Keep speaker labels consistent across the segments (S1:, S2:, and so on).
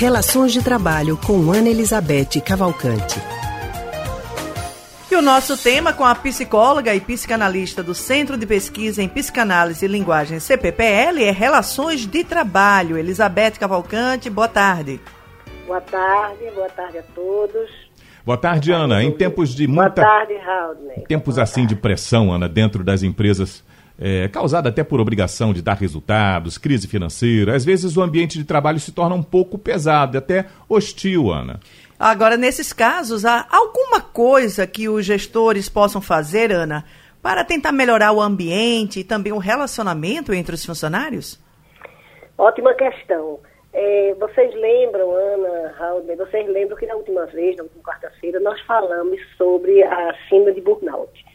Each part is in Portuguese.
S1: Relações de Trabalho com Ana Elizabeth Cavalcante.
S2: E o nosso tema com a psicóloga e psicanalista do Centro de Pesquisa em Psicanálise e Linguagem CPPL é Relações de Trabalho. Elizabeth Cavalcante, boa tarde.
S3: Boa tarde, boa tarde a todos.
S4: Boa tarde, Ana. Em tempos de muita.
S3: Boa tarde, Raul.
S4: Tempos assim de pressão, Ana, dentro das empresas, é, causada até por obrigação de dar resultados, crise financeira, às vezes o ambiente de trabalho se torna um pouco pesado, até hostil, Ana.
S2: Agora, nesses casos, há alguma coisa que os gestores possam fazer, Ana, para tentar melhorar o ambiente e também o relacionamento entre os funcionários?
S3: Ótima questão. É, vocês lembram, Ana, Raul, vocês lembram que na última vez, na última quarta-feira, nós falamos sobre a síndrome de burnout.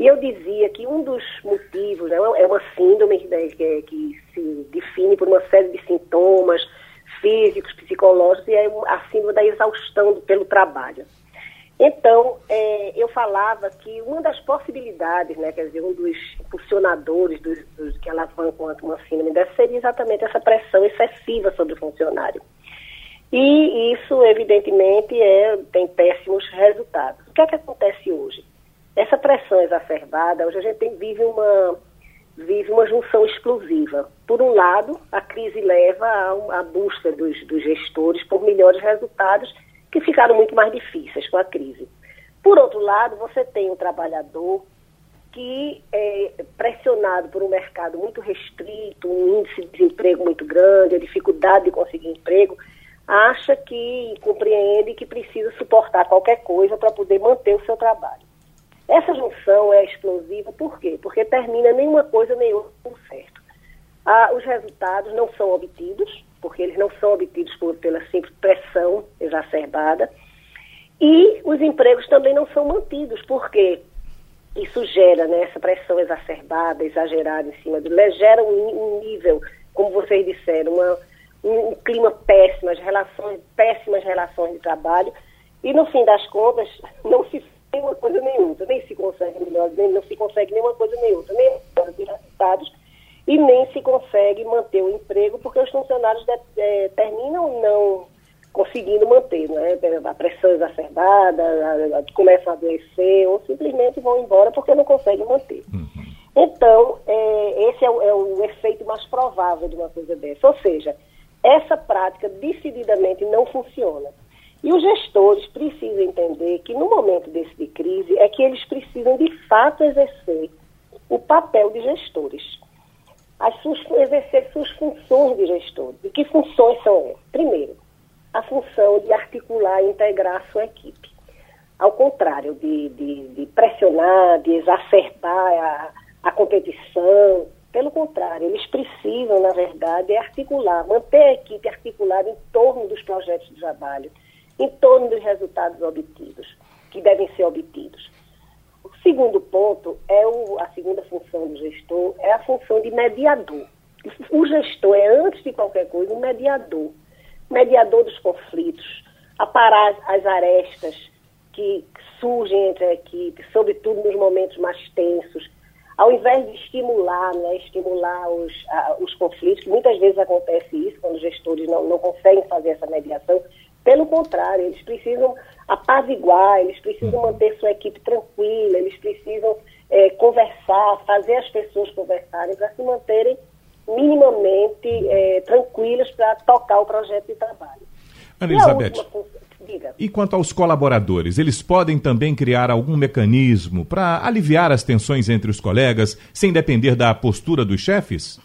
S3: E eu dizia que um dos motivos né, é uma síndrome que, que, que se define por uma série de sintomas, físicos, psicológicos, e é a síndrome da exaustão pelo trabalho. Então, é, eu falava que uma das possibilidades, né, quer dizer, um dos impulsionadores dos, dos que alavancam uma síndrome dessa seria exatamente essa pressão excessiva sobre o funcionário. E isso, evidentemente, é, tem péssimos resultados. O que é que acontece hoje? Essa pressão exacerbada, hoje a gente tem, vive uma vive uma junção explosiva. Por um lado, a crise leva à busca dos, dos gestores por melhores resultados que ficaram muito mais difíceis com a crise. Por outro lado, você tem um trabalhador que é pressionado por um mercado muito restrito, um índice de desemprego muito grande, a dificuldade de conseguir emprego, acha que compreende que precisa suportar qualquer coisa para poder manter o seu trabalho. Essa junção é explosiva, por quê? Porque termina nenhuma coisa nem outra por certo. Ah, os resultados não são obtidos, porque eles não são obtidos por, pela simples pressão exacerbada, e os empregos também não são mantidos, porque isso gera né, essa pressão exacerbada, exagerada em cima do gera um, um nível, como vocês disseram, uma, um, um clima péssimo, as relações, péssimas relações de trabalho, e no fim das contas não se nem uma coisa nem outra, nem se consegue melhor, nem não se consegue nenhuma coisa nem outra, nem resultados e nem se consegue manter o emprego porque os funcionários de, é, terminam não conseguindo manter, né? A pressão exacerbada, a, a, começam a adoecer ou simplesmente vão embora porque não conseguem manter. Uhum. Então, é, esse é o, é o efeito mais provável de uma coisa dessa. Ou seja, essa prática decididamente não funciona. E os gestores precisam entender que no momento desse de crise é que eles precisam de fato exercer o papel de gestores. As suas, exercer suas funções de gestor. E que funções são essas? Primeiro, a função de articular e integrar a sua equipe. Ao contrário de, de, de pressionar, de exacerbar a, a competição, pelo contrário, eles precisam, na verdade, articular, manter a equipe articulada em torno dos projetos de trabalho em torno dos resultados obtidos, que devem ser obtidos. O segundo ponto é o, a segunda função do gestor, é a função de mediador. O gestor é, antes de qualquer coisa, um mediador. Mediador dos conflitos, aparar as arestas que surgem entre a equipe, sobretudo nos momentos mais tensos, ao invés de estimular, né, estimular os, a, os conflitos, muitas vezes acontece isso, quando os gestores não, não conseguem fazer essa mediação, pelo contrário, eles precisam apaziguar, eles precisam manter sua equipe tranquila, eles precisam é, conversar, fazer as pessoas conversarem para se manterem minimamente é, tranquilas para tocar o projeto de trabalho.
S4: Ana Elizabeth, e, e quanto aos colaboradores, eles podem também criar algum mecanismo para aliviar as tensões entre os colegas, sem depender da postura dos chefes?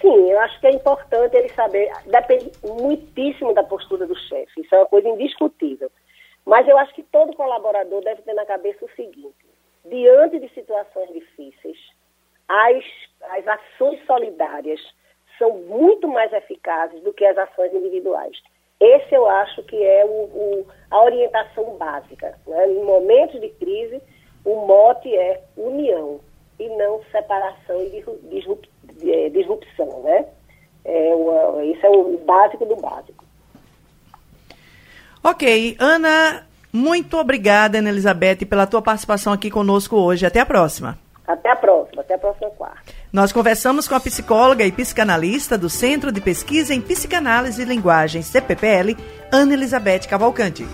S3: Sim, eu acho que é importante ele saber, depende muitíssimo da postura do chefe, isso é uma coisa indiscutível. Mas eu acho que todo colaborador deve ter na cabeça o seguinte: diante de situações difíceis, as, as ações solidárias são muito mais eficazes do que as ações individuais. Esse eu acho que é o, o, a orientação básica. Né? Em momentos de crise, o mote é união e não separação e é, disrupção, né? É isso é o básico do básico.
S2: Ok, Ana, muito obrigada, Ana Elizabeth, pela tua participação aqui conosco hoje. Até a próxima.
S3: Até a próxima, até a próxima quarta.
S2: Nós conversamos com a psicóloga e psicanalista do Centro de Pesquisa em Psicanálise e Linguagem, CPPL, Ana Elizabeth Cavalcante.